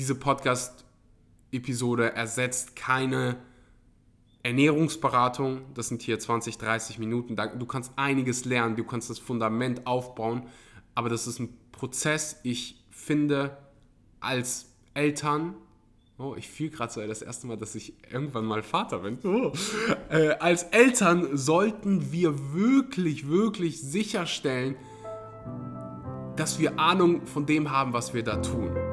diese Podcast-Episode ersetzt keine Ernährungsberatung. Das sind hier 20, 30 Minuten. Du kannst einiges lernen, du kannst das Fundament aufbauen, aber das ist ein Prozess. Ich finde, als Eltern Oh, ich fühle gerade so das erste Mal, dass ich irgendwann mal Vater bin. Oh. Äh, als Eltern sollten wir wirklich, wirklich sicherstellen, dass wir Ahnung von dem haben, was wir da tun.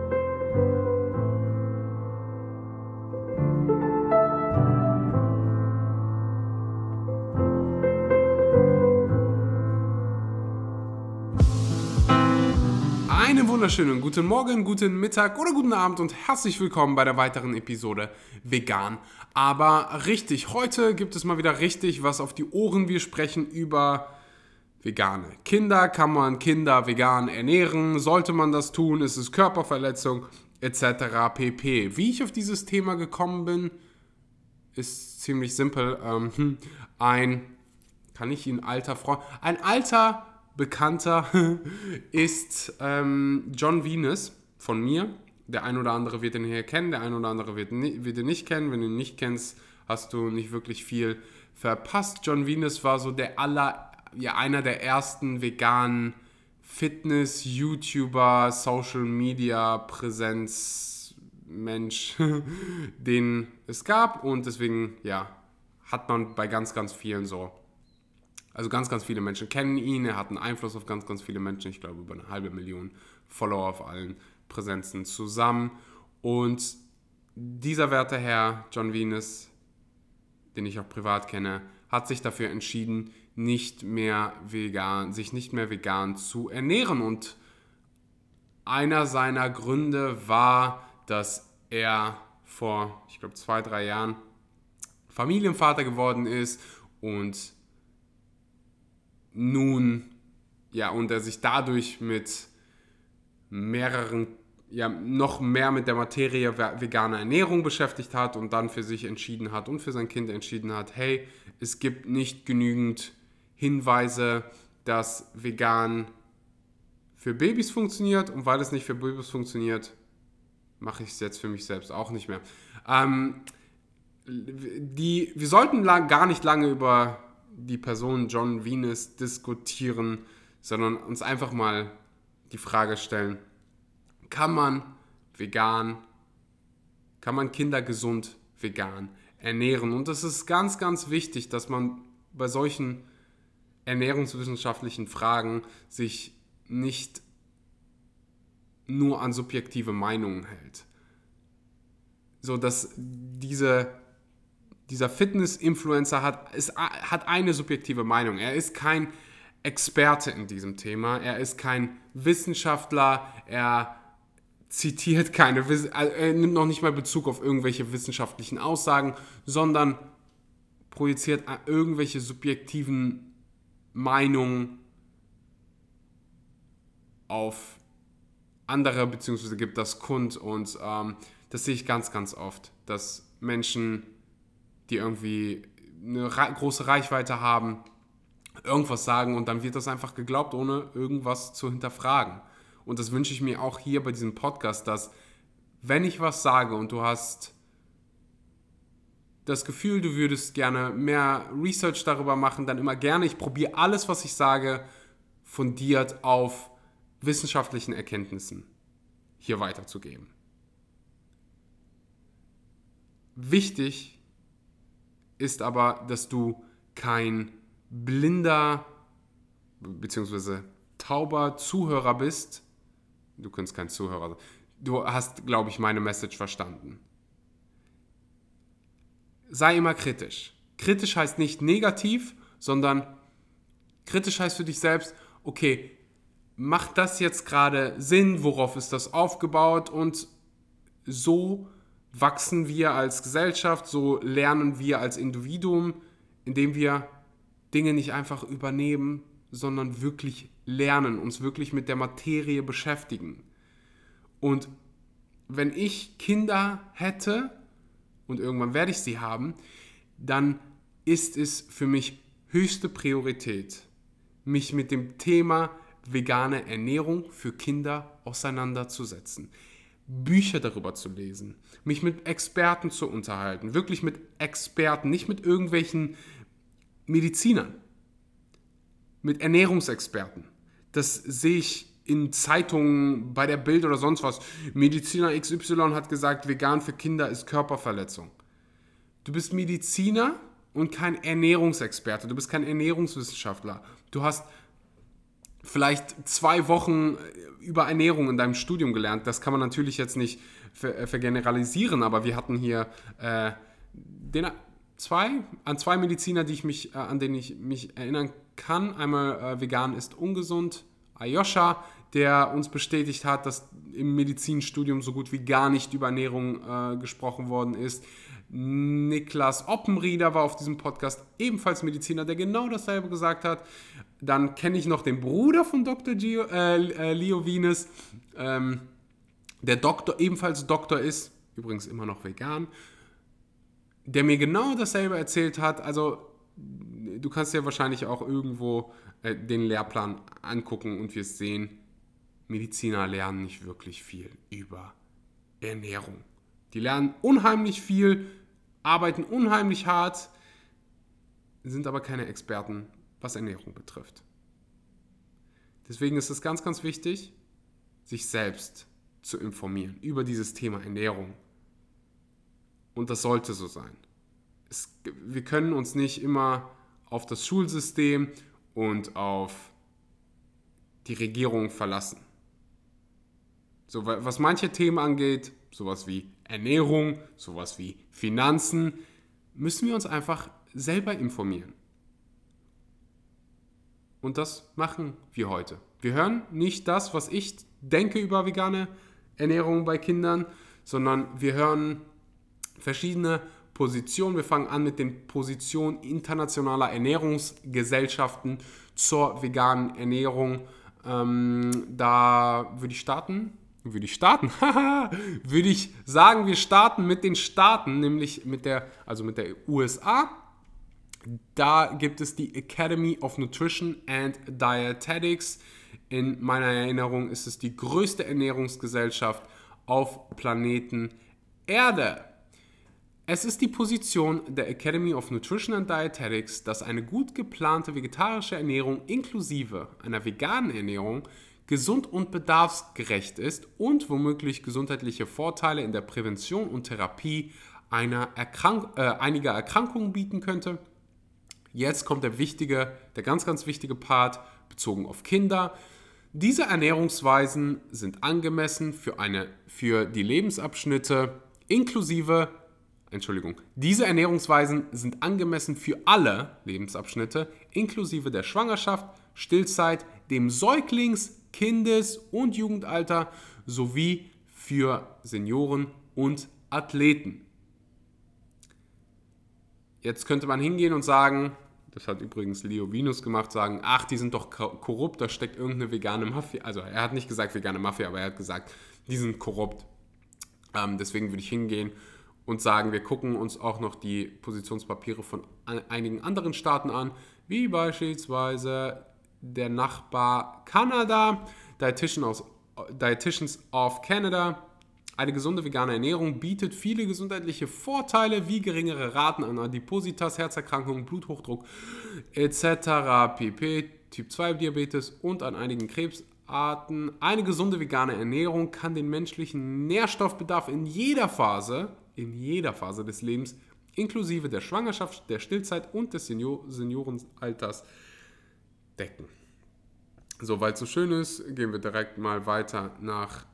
Wunderschönen guten Morgen, guten Mittag oder guten Abend und herzlich willkommen bei der weiteren Episode Vegan. Aber richtig, heute gibt es mal wieder richtig was auf die Ohren. Wir sprechen über vegane Kinder. Kann man Kinder vegan ernähren? Sollte man das tun? Ist es Körperverletzung? Etc. pp. Wie ich auf dieses Thema gekommen bin, ist ziemlich simpel. Ähm, hm, ein, kann ich ihn alter Freund, ein alter bekannter ist ähm, John Venus von mir. Der ein oder andere wird ihn hier kennen, der ein oder andere wird, wird ihn nicht kennen. Wenn du ihn nicht kennst, hast du nicht wirklich viel verpasst. John Venus war so der aller, ja, einer der ersten veganen Fitness, YouTuber, Social Media Präsenz Mensch, den es gab und deswegen, ja, hat man bei ganz, ganz vielen so also ganz, ganz viele Menschen kennen ihn. Er hat einen Einfluss auf ganz, ganz viele Menschen. Ich glaube, über eine halbe Million Follower auf allen Präsenzen zusammen. Und dieser werte Herr, John Venus, den ich auch privat kenne, hat sich dafür entschieden, nicht mehr vegan, sich nicht mehr vegan zu ernähren. Und einer seiner Gründe war, dass er vor, ich glaube, zwei, drei Jahren Familienvater geworden ist und nun, ja, und er sich dadurch mit mehreren, ja, noch mehr mit der Materie veganer Ernährung beschäftigt hat und dann für sich entschieden hat und für sein Kind entschieden hat, hey, es gibt nicht genügend Hinweise, dass vegan für Babys funktioniert und weil es nicht für Babys funktioniert, mache ich es jetzt für mich selbst auch nicht mehr. Ähm, die, wir sollten lang, gar nicht lange über die Person John Venus diskutieren, sondern uns einfach mal die Frage stellen, kann man vegan, kann man Kinder gesund vegan ernähren? Und es ist ganz, ganz wichtig, dass man bei solchen ernährungswissenschaftlichen Fragen sich nicht nur an subjektive Meinungen hält. So dass diese dieser Fitness-Influencer hat, hat eine subjektive Meinung. Er ist kein Experte in diesem Thema. Er ist kein Wissenschaftler. Er zitiert keine, also er nimmt noch nicht mal Bezug auf irgendwelche wissenschaftlichen Aussagen, sondern projiziert irgendwelche subjektiven Meinungen auf andere, beziehungsweise gibt das kund. Und ähm, das sehe ich ganz, ganz oft, dass Menschen die irgendwie eine große Reichweite haben, irgendwas sagen und dann wird das einfach geglaubt, ohne irgendwas zu hinterfragen. Und das wünsche ich mir auch hier bei diesem Podcast, dass wenn ich was sage und du hast das Gefühl, du würdest gerne mehr Research darüber machen, dann immer gerne. Ich probiere alles, was ich sage, fundiert auf wissenschaftlichen Erkenntnissen hier weiterzugeben. Wichtig ist aber, dass du kein blinder bzw. tauber Zuhörer bist. Du kannst kein Zuhörer sein. Du hast, glaube ich, meine Message verstanden. Sei immer kritisch. Kritisch heißt nicht negativ, sondern kritisch heißt für dich selbst, okay, macht das jetzt gerade Sinn? Worauf ist das aufgebaut? Und so wachsen wir als Gesellschaft, so lernen wir als Individuum, indem wir Dinge nicht einfach übernehmen, sondern wirklich lernen, uns wirklich mit der Materie beschäftigen. Und wenn ich Kinder hätte, und irgendwann werde ich sie haben, dann ist es für mich höchste Priorität, mich mit dem Thema vegane Ernährung für Kinder auseinanderzusetzen. Bücher darüber zu lesen, mich mit Experten zu unterhalten, wirklich mit Experten, nicht mit irgendwelchen Medizinern, mit Ernährungsexperten. Das sehe ich in Zeitungen, bei der Bild oder sonst was. Mediziner XY hat gesagt, vegan für Kinder ist Körperverletzung. Du bist Mediziner und kein Ernährungsexperte. Du bist kein Ernährungswissenschaftler. Du hast vielleicht zwei Wochen über Ernährung in deinem Studium gelernt. Das kann man natürlich jetzt nicht äh, vergeneralisieren, aber wir hatten hier äh, den, zwei, an zwei Mediziner, die ich mich, äh, an denen ich mich erinnern kann. Einmal äh, vegan ist ungesund, Ayosha, der uns bestätigt hat, dass im Medizinstudium so gut wie gar nicht über Ernährung äh, gesprochen worden ist. Niklas Oppenrieder war auf diesem Podcast ebenfalls Mediziner, der genau dasselbe gesagt hat. Dann kenne ich noch den Bruder von Dr. Gio, äh, äh, Leo Venus, ähm, der Doktor, ebenfalls Doktor ist, übrigens immer noch vegan, der mir genau dasselbe erzählt hat. Also du kannst ja wahrscheinlich auch irgendwo äh, den Lehrplan angucken und wir sehen, Mediziner lernen nicht wirklich viel über Ernährung. Die lernen unheimlich viel, arbeiten unheimlich hart, sind aber keine Experten, was Ernährung betrifft. Deswegen ist es ganz, ganz wichtig, sich selbst zu informieren über dieses Thema Ernährung. Und das sollte so sein. Es, wir können uns nicht immer auf das Schulsystem und auf die Regierung verlassen. So, was manche Themen angeht, sowas wie Ernährung, sowas wie Finanzen, müssen wir uns einfach selber informieren. Und das machen wir heute. Wir hören nicht das, was ich denke über vegane Ernährung bei Kindern, sondern wir hören verschiedene Positionen. Wir fangen an mit den Positionen internationaler Ernährungsgesellschaften zur veganen Ernährung. Ähm, da würde ich starten würde ich starten? würde ich sagen, wir starten mit den Staaten, nämlich mit der, also mit der USA. Da gibt es die Academy of Nutrition and Dietetics. In meiner Erinnerung ist es die größte Ernährungsgesellschaft auf Planeten Erde. Es ist die Position der Academy of Nutrition and Dietetics, dass eine gut geplante vegetarische Ernährung inklusive einer veganen Ernährung gesund und bedarfsgerecht ist und womöglich gesundheitliche Vorteile in der Prävention und Therapie einer Erkrank äh, einiger Erkrankungen bieten könnte. Jetzt kommt der wichtige, der ganz, ganz wichtige Part bezogen auf Kinder. Diese Ernährungsweisen sind angemessen für, eine, für die Lebensabschnitte inklusive, Entschuldigung, diese Ernährungsweisen sind angemessen für alle Lebensabschnitte inklusive der Schwangerschaft, Stillzeit, dem Säuglings-, Kindes- und Jugendalter sowie für Senioren und Athleten. Jetzt könnte man hingehen und sagen, das hat übrigens Leo Venus gemacht, sagen, ach, die sind doch korrupt, da steckt irgendeine vegane Mafia. Also er hat nicht gesagt vegane Mafia, aber er hat gesagt, die sind korrupt. Ähm, deswegen würde ich hingehen und sagen, wir gucken uns auch noch die Positionspapiere von einigen anderen Staaten an, wie beispielsweise der Nachbar Kanada, Dietitians of Canada. Eine gesunde vegane Ernährung bietet viele gesundheitliche Vorteile wie geringere Raten an Adipositas, Herzerkrankungen, Bluthochdruck etc. pp. Typ 2 Diabetes und an einigen Krebsarten. Eine gesunde vegane Ernährung kann den menschlichen Nährstoffbedarf in jeder Phase, in jeder Phase des Lebens, inklusive der Schwangerschaft, der Stillzeit und des Senior Seniorenalters decken. So, weil es so schön ist, gehen wir direkt mal weiter nach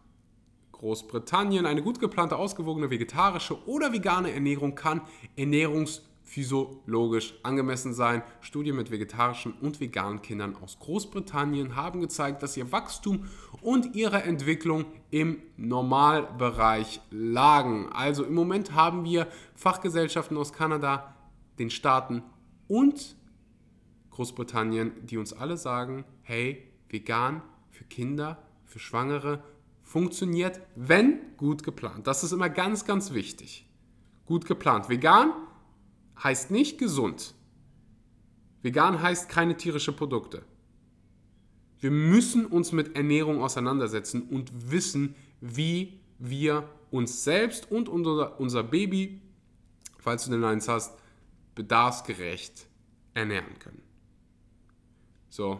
Großbritannien. Eine gut geplante, ausgewogene vegetarische oder vegane Ernährung kann ernährungsphysiologisch angemessen sein. Studien mit vegetarischen und veganen Kindern aus Großbritannien haben gezeigt, dass ihr Wachstum und ihre Entwicklung im Normalbereich lagen. Also im Moment haben wir Fachgesellschaften aus Kanada, den Staaten und Großbritannien, die uns alle sagen, hey, vegan für Kinder, für Schwangere funktioniert, wenn gut geplant. Das ist immer ganz, ganz wichtig. Gut geplant. Vegan heißt nicht gesund. Vegan heißt keine tierischen Produkte. Wir müssen uns mit Ernährung auseinandersetzen und wissen, wie wir uns selbst und unser, unser Baby, falls du den eins hast, bedarfsgerecht ernähren können. So,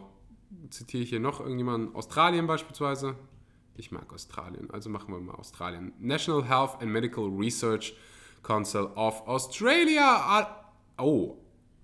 zitiere ich hier noch irgendjemanden, Australien beispielsweise. Ich mag Australien, also machen wir mal Australien. National Health and Medical Research Council of Australia. Oh,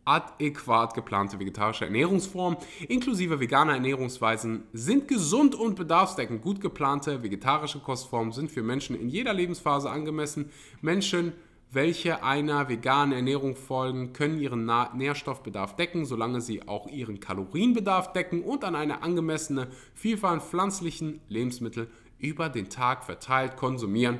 adäquat geplante vegetarische Ernährungsformen inklusive veganer Ernährungsweisen sind gesund und bedarfsdeckend. Gut geplante vegetarische Kostformen sind für Menschen in jeder Lebensphase angemessen. Menschen welche einer veganen Ernährung folgen, können ihren Nährstoffbedarf decken, solange sie auch ihren Kalorienbedarf decken und an eine angemessene Vielfalt an pflanzlichen Lebensmitteln über den Tag verteilt konsumieren.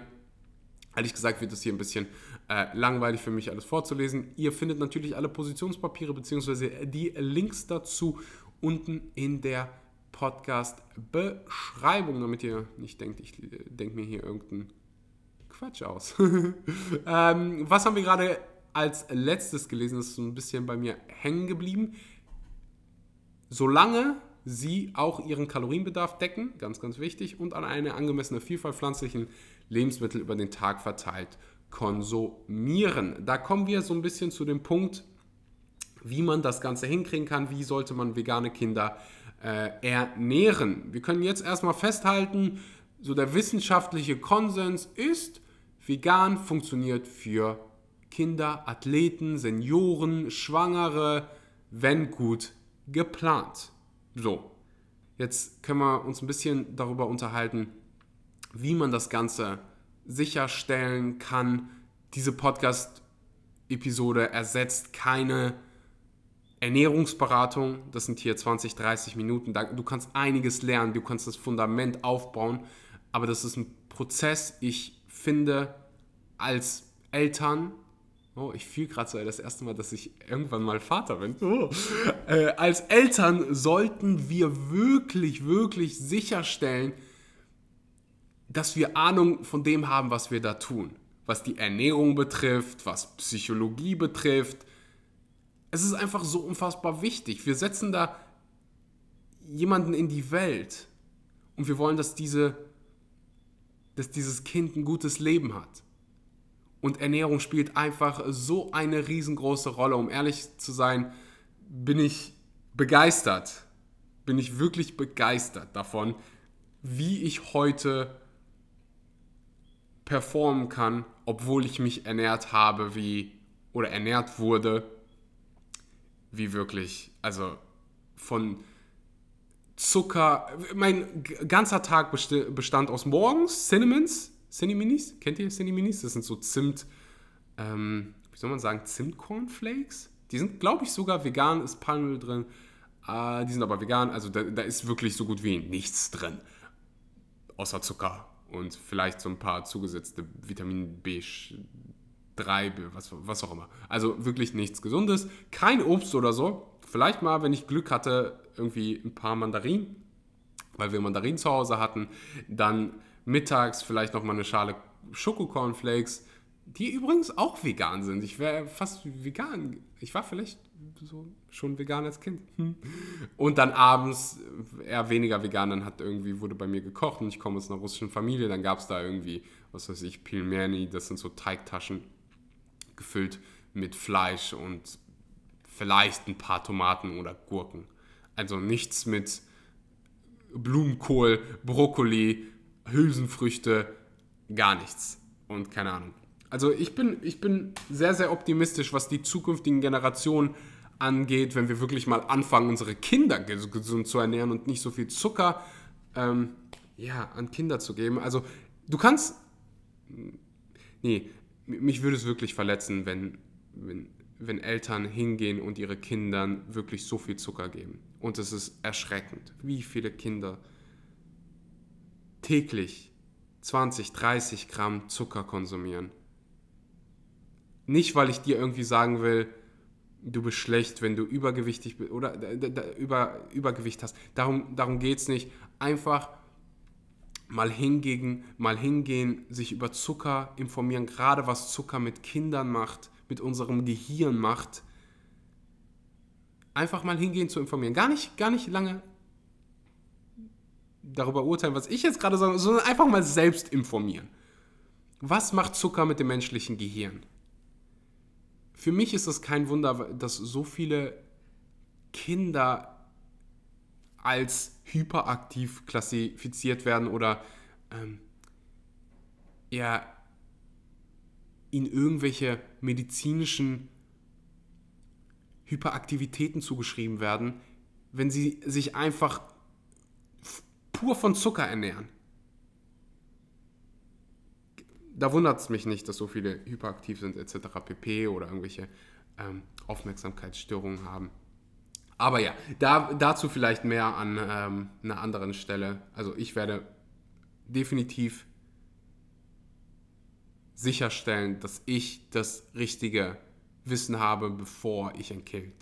Ehrlich gesagt wird es hier ein bisschen äh, langweilig für mich alles vorzulesen. Ihr findet natürlich alle Positionspapiere bzw. die Links dazu unten in der Podcast-Beschreibung, damit ihr nicht denkt, ich äh, denke mir hier irgendeinen Quatsch aus. ähm, was haben wir gerade als letztes gelesen? Das ist so ein bisschen bei mir hängen geblieben. Solange sie auch ihren Kalorienbedarf decken, ganz, ganz wichtig, und an eine angemessene Vielfalt pflanzlichen Lebensmittel über den Tag verteilt konsumieren. Da kommen wir so ein bisschen zu dem Punkt, wie man das Ganze hinkriegen kann, wie sollte man vegane Kinder äh, ernähren. Wir können jetzt erstmal festhalten, so der wissenschaftliche Konsens ist, Vegan funktioniert für Kinder, Athleten, Senioren, Schwangere, wenn gut geplant. So, jetzt können wir uns ein bisschen darüber unterhalten, wie man das Ganze sicherstellen kann. Diese Podcast-Episode ersetzt keine Ernährungsberatung. Das sind hier 20, 30 Minuten. Du kannst einiges lernen, du kannst das Fundament aufbauen, aber das ist ein Prozess. Ich finde, als Eltern, oh, ich fühle gerade so das erste Mal, dass ich irgendwann mal Vater bin. Oh. Äh, als Eltern sollten wir wirklich, wirklich sicherstellen, dass wir Ahnung von dem haben, was wir da tun. Was die Ernährung betrifft, was Psychologie betrifft. Es ist einfach so unfassbar wichtig. Wir setzen da jemanden in die Welt und wir wollen, dass diese dass dieses Kind ein gutes Leben hat. Und Ernährung spielt einfach so eine riesengroße Rolle. Um ehrlich zu sein, bin ich begeistert, bin ich wirklich begeistert davon, wie ich heute performen kann, obwohl ich mich ernährt habe, wie oder ernährt wurde, wie wirklich, also von Zucker. Mein ganzer Tag bestand aus morgens Cinnamons, Cineminis. Kennt ihr Cineminis? Das sind so Zimt, ähm, wie soll man sagen, Zimtcornflakes. Die sind, glaube ich, sogar vegan, ist Palmöl drin. Äh, die sind aber vegan, also da, da ist wirklich so gut wie nichts drin. Außer Zucker und vielleicht so ein paar zugesetzte Vitamin B3, was, was auch immer. Also wirklich nichts Gesundes. Kein Obst oder so. Vielleicht mal, wenn ich Glück hatte, irgendwie ein paar Mandarinen, weil wir Mandarinen zu Hause hatten. Dann mittags vielleicht noch mal eine Schale Schokocornflakes, die übrigens auch vegan sind. Ich wäre fast vegan. Ich war vielleicht so schon vegan als Kind. Hm. Und dann abends eher weniger vegan. Dann hat irgendwie, wurde bei mir gekocht und ich komme aus einer russischen Familie. Dann gab es da irgendwie, was weiß ich, Pilmerni. Das sind so Teigtaschen gefüllt mit Fleisch und vielleicht ein paar Tomaten oder Gurken. Also nichts mit Blumenkohl, Brokkoli, Hülsenfrüchte, gar nichts. Und keine Ahnung. Also ich bin, ich bin sehr, sehr optimistisch, was die zukünftigen Generationen angeht, wenn wir wirklich mal anfangen, unsere Kinder gesund zu ernähren und nicht so viel Zucker ähm, ja, an Kinder zu geben. Also du kannst... Nee, mich würde es wirklich verletzen, wenn, wenn wenn Eltern hingehen und ihre Kindern wirklich so viel Zucker geben. Und es ist erschreckend, wie viele Kinder täglich 20, 30 Gramm Zucker konsumieren. Nicht, weil ich dir irgendwie sagen will, du bist schlecht, wenn du übergewichtig bist oder über, Übergewicht hast. Darum, darum geht es nicht. Einfach mal hingehen, mal hingehen, sich über Zucker informieren, gerade was Zucker mit Kindern macht mit unserem Gehirn macht, einfach mal hingehen zu informieren. Gar nicht, gar nicht lange darüber urteilen, was ich jetzt gerade sage, sondern einfach mal selbst informieren. was macht Zucker mit dem menschlichen Gehirn? Für mich ist es kein Wunder, dass so viele Kinder als hyperaktiv klassifiziert werden oder ähm, ja, in irgendwelche medizinischen Hyperaktivitäten zugeschrieben werden, wenn sie sich einfach pur von Zucker ernähren. Da wundert es mich nicht, dass so viele hyperaktiv sind etc. pp. oder irgendwelche ähm, Aufmerksamkeitsstörungen haben. Aber ja, da, dazu vielleicht mehr an ähm, einer anderen Stelle. Also ich werde definitiv sicherstellen, dass ich das richtige Wissen habe, bevor ich ein Kind,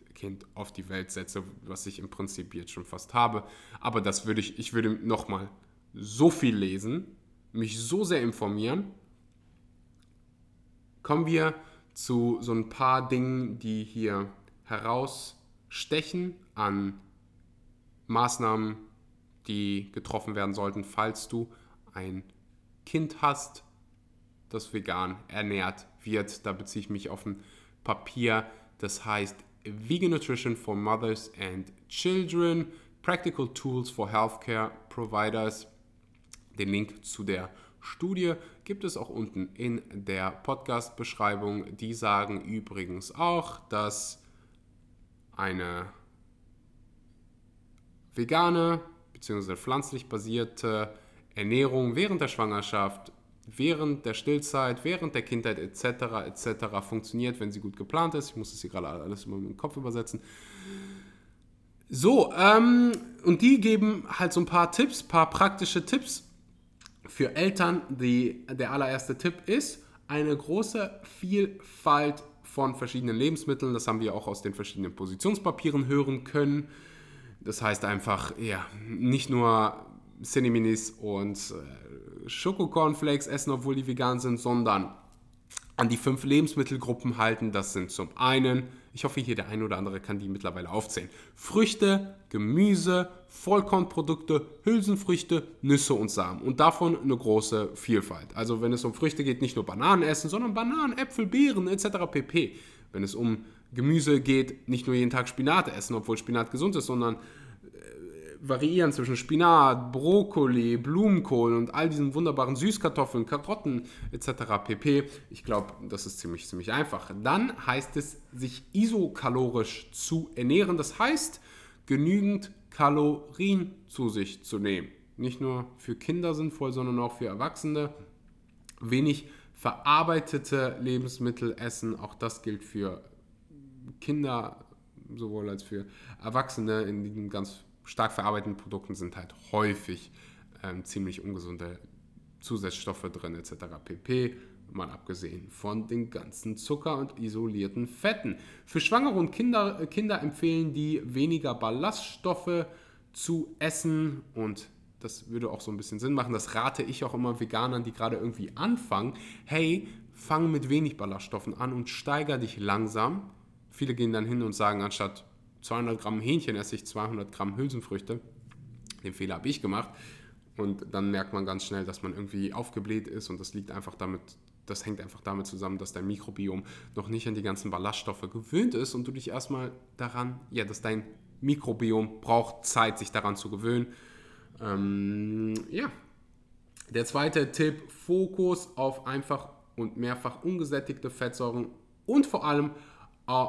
auf die Welt setze, was ich im Prinzip jetzt schon fast habe. Aber das würde ich, ich würde nochmal so viel lesen, mich so sehr informieren. Kommen wir zu so ein paar Dingen, die hier herausstechen an Maßnahmen, die getroffen werden sollten, falls du ein Kind hast, das vegan ernährt wird. Da beziehe ich mich auf ein Papier, das heißt Vegan Nutrition for Mothers and Children, Practical Tools for Healthcare Providers. Den Link zu der Studie gibt es auch unten in der Podcast-Beschreibung. Die sagen übrigens auch, dass eine vegane bzw. pflanzlich basierte Ernährung während der Schwangerschaft während der Stillzeit, während der Kindheit etc. etc. funktioniert, wenn sie gut geplant ist. Ich muss das hier gerade alles immer mit dem Kopf übersetzen. So, ähm, und die geben halt so ein paar Tipps, paar praktische Tipps für Eltern. Die, der allererste Tipp ist eine große Vielfalt von verschiedenen Lebensmitteln. Das haben wir auch aus den verschiedenen Positionspapieren hören können. Das heißt einfach, ja, nicht nur Cineminis und äh, Schokocornflakes essen, obwohl die vegan sind, sondern an die fünf Lebensmittelgruppen halten. Das sind zum einen, ich hoffe hier der eine oder andere kann die mittlerweile aufzählen, Früchte, Gemüse, Vollkornprodukte, Hülsenfrüchte, Nüsse und Samen. Und davon eine große Vielfalt. Also wenn es um Früchte geht, nicht nur Bananen essen, sondern Bananen, Äpfel, Beeren etc. pp. Wenn es um Gemüse geht, nicht nur jeden Tag Spinat essen, obwohl Spinat gesund ist, sondern variieren zwischen Spinat, Brokkoli, Blumenkohl und all diesen wunderbaren Süßkartoffeln, Karotten etc. pp. Ich glaube, das ist ziemlich, ziemlich einfach. Dann heißt es, sich isokalorisch zu ernähren. Das heißt, genügend Kalorien zu sich zu nehmen. Nicht nur für Kinder sinnvoll, sondern auch für Erwachsene. Wenig verarbeitete Lebensmittel essen. Auch das gilt für Kinder sowohl als für Erwachsene in diesem ganz stark verarbeiteten Produkten sind halt häufig ähm, ziemlich ungesunde Zusatzstoffe drin etc. pp. Mal abgesehen von den ganzen Zucker und isolierten Fetten. Für Schwangere und Kinder, äh, Kinder empfehlen die weniger Ballaststoffe zu essen und das würde auch so ein bisschen Sinn machen. Das rate ich auch immer Veganern, die gerade irgendwie anfangen. Hey, fang mit wenig Ballaststoffen an und steiger dich langsam. Viele gehen dann hin und sagen, anstatt 200 Gramm Hähnchen esse ich 200 Gramm Hülsenfrüchte. Den Fehler habe ich gemacht. Und dann merkt man ganz schnell, dass man irgendwie aufgebläht ist und das liegt einfach damit, das hängt einfach damit zusammen, dass dein Mikrobiom noch nicht an die ganzen Ballaststoffe gewöhnt ist und du dich erstmal daran, ja, dass dein Mikrobiom braucht Zeit, sich daran zu gewöhnen. Ähm, ja. Der zweite Tipp, Fokus auf einfach und mehrfach ungesättigte Fettsäuren und vor allem äh,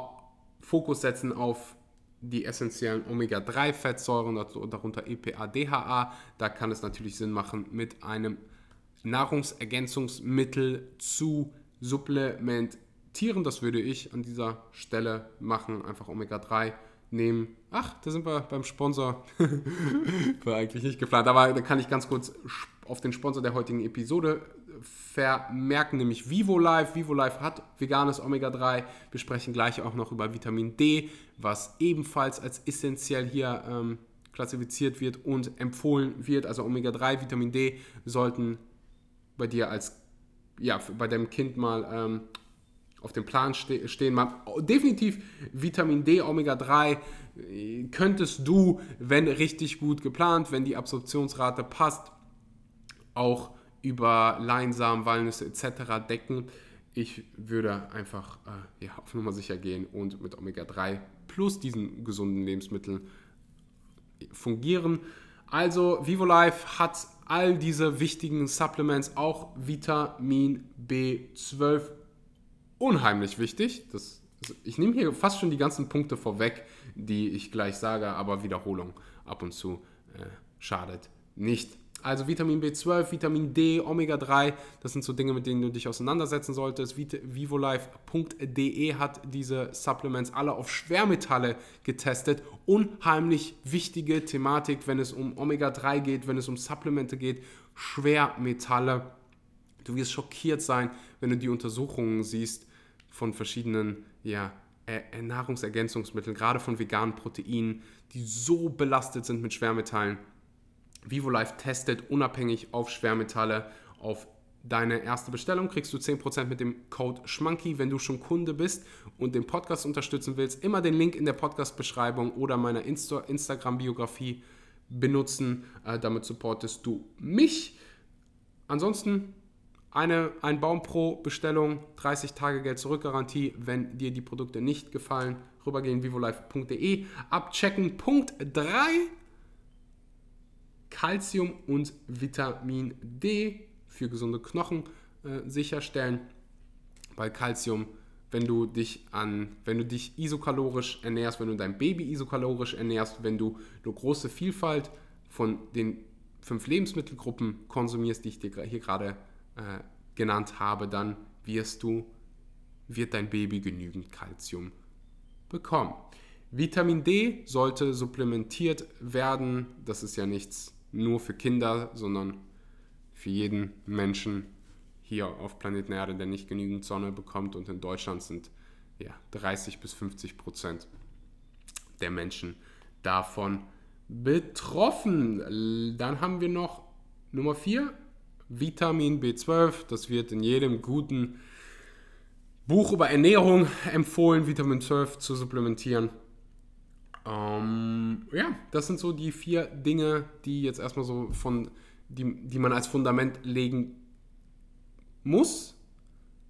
Fokus setzen auf die essentiellen Omega-3-Fettsäuren, darunter EPA, DHA. Da kann es natürlich Sinn machen, mit einem Nahrungsergänzungsmittel zu supplementieren. Das würde ich an dieser Stelle machen. Einfach Omega-3 nehmen. Ach, da sind wir beim Sponsor. War eigentlich nicht geplant, aber da kann ich ganz kurz auf den Sponsor der heutigen Episode vermerken, nämlich VivoLife. VivoLife hat veganes Omega-3. Wir sprechen gleich auch noch über Vitamin D, was ebenfalls als essentiell hier ähm, klassifiziert wird und empfohlen wird. Also Omega-3, Vitamin D sollten bei dir als, ja, bei deinem Kind mal ähm, auf dem Plan ste stehen. Mal, definitiv Vitamin D, Omega-3 äh, könntest du, wenn richtig gut geplant, wenn die Absorptionsrate passt, auch über Leinsamen, Walnüsse etc. decken. Ich würde einfach äh, ja, auf Nummer sicher gehen und mit Omega-3 plus diesen gesunden Lebensmitteln fungieren. Also VivoLife hat all diese wichtigen Supplements, auch Vitamin B12, unheimlich wichtig. Das, ich nehme hier fast schon die ganzen Punkte vorweg, die ich gleich sage, aber Wiederholung ab und zu äh, schadet nicht. Also Vitamin B12, Vitamin D, Omega-3, das sind so Dinge, mit denen du dich auseinandersetzen solltest. Vivolife.de hat diese Supplements alle auf Schwermetalle getestet. Unheimlich wichtige Thematik, wenn es um Omega-3 geht, wenn es um Supplemente geht. Schwermetalle. Du wirst schockiert sein, wenn du die Untersuchungen siehst von verschiedenen ja, Nahrungsergänzungsmitteln, gerade von veganen Proteinen, die so belastet sind mit Schwermetallen VivoLife testet unabhängig auf Schwermetalle. Auf deine erste Bestellung kriegst du 10% mit dem Code SCHMANKY, wenn du schon Kunde bist und den Podcast unterstützen willst. Immer den Link in der Podcast-Beschreibung oder meiner Insta Instagram-Biografie benutzen. Äh, damit supportest du mich. Ansonsten eine, ein Baum pro Bestellung, 30 Tage Geld zurück Garantie. Wenn dir die Produkte nicht gefallen, rübergehen vivolife.de, abchecken. Punkt 3 Calcium und Vitamin D für gesunde Knochen äh, sicherstellen. Bei Calcium, wenn du dich an, wenn du dich isokalorisch ernährst, wenn du dein Baby isokalorisch ernährst, wenn du eine große Vielfalt von den fünf Lebensmittelgruppen konsumierst, die ich dir hier gerade äh, genannt habe, dann wirst du, wird dein Baby genügend Calcium bekommen. Vitamin D sollte supplementiert werden. Das ist ja nichts nur für Kinder, sondern für jeden Menschen hier auf Planeten Erde, der nicht genügend Sonne bekommt. Und in Deutschland sind ja, 30 bis 50 Prozent der Menschen davon betroffen. Dann haben wir noch Nummer 4, Vitamin B12. Das wird in jedem guten Buch über Ernährung empfohlen, Vitamin 12 zu supplementieren. Ähm, ja, das sind so die vier Dinge, die jetzt erstmal so von, die, die man als Fundament legen muss.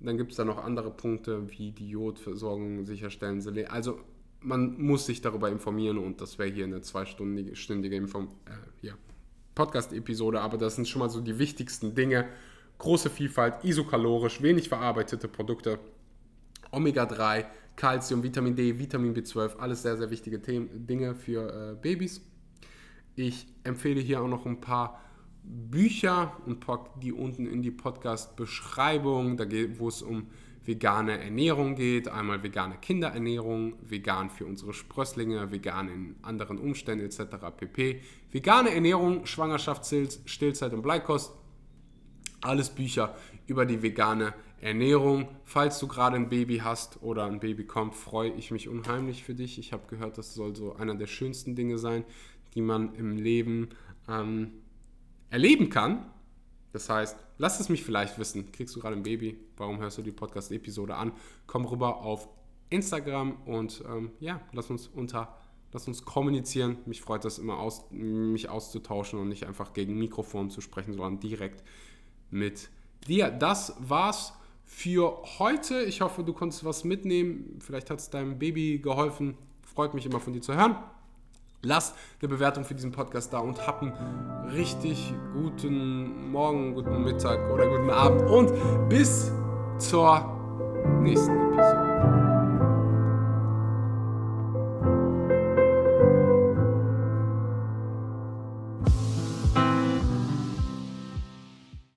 Dann gibt es da noch andere Punkte wie die Jodversorgung sicherstellen. Also man muss sich darüber informieren und das wäre hier eine zweistündige Inform äh, ja, Podcast-Episode, aber das sind schon mal so die wichtigsten Dinge. Große Vielfalt, isokalorisch, wenig verarbeitete Produkte, Omega-3, Calcium, Vitamin D, Vitamin B12, alles sehr, sehr wichtige Themen, Dinge für äh, Babys. Ich empfehle hier auch noch ein paar Bücher und pack die unten in die Podcast-Beschreibung, wo es um vegane Ernährung geht. Einmal vegane Kinderernährung, vegan für unsere Sprösslinge, vegan in anderen Umständen etc. pp. Vegane Ernährung, Schwangerschaft, Stillzeit und Bleikost. Alles Bücher über die vegane Ernährung. Ernährung. Falls du gerade ein Baby hast oder ein Baby kommt, freue ich mich unheimlich für dich. Ich habe gehört, das soll so einer der schönsten Dinge sein, die man im Leben ähm, erleben kann. Das heißt, lass es mich vielleicht wissen. Kriegst du gerade ein Baby? Warum hörst du die Podcast-Episode an? Komm rüber auf Instagram und ähm, ja, lass uns unter, lass uns kommunizieren. Mich freut das immer, aus, mich auszutauschen und nicht einfach gegen Mikrofon zu sprechen, sondern direkt mit dir. Das war's für heute. Ich hoffe, du konntest was mitnehmen. Vielleicht hat es deinem Baby geholfen. Freut mich immer von dir zu hören. Lass eine Bewertung für diesen Podcast da und hab einen richtig guten Morgen, guten Mittag oder guten Abend und bis zur nächsten Episode.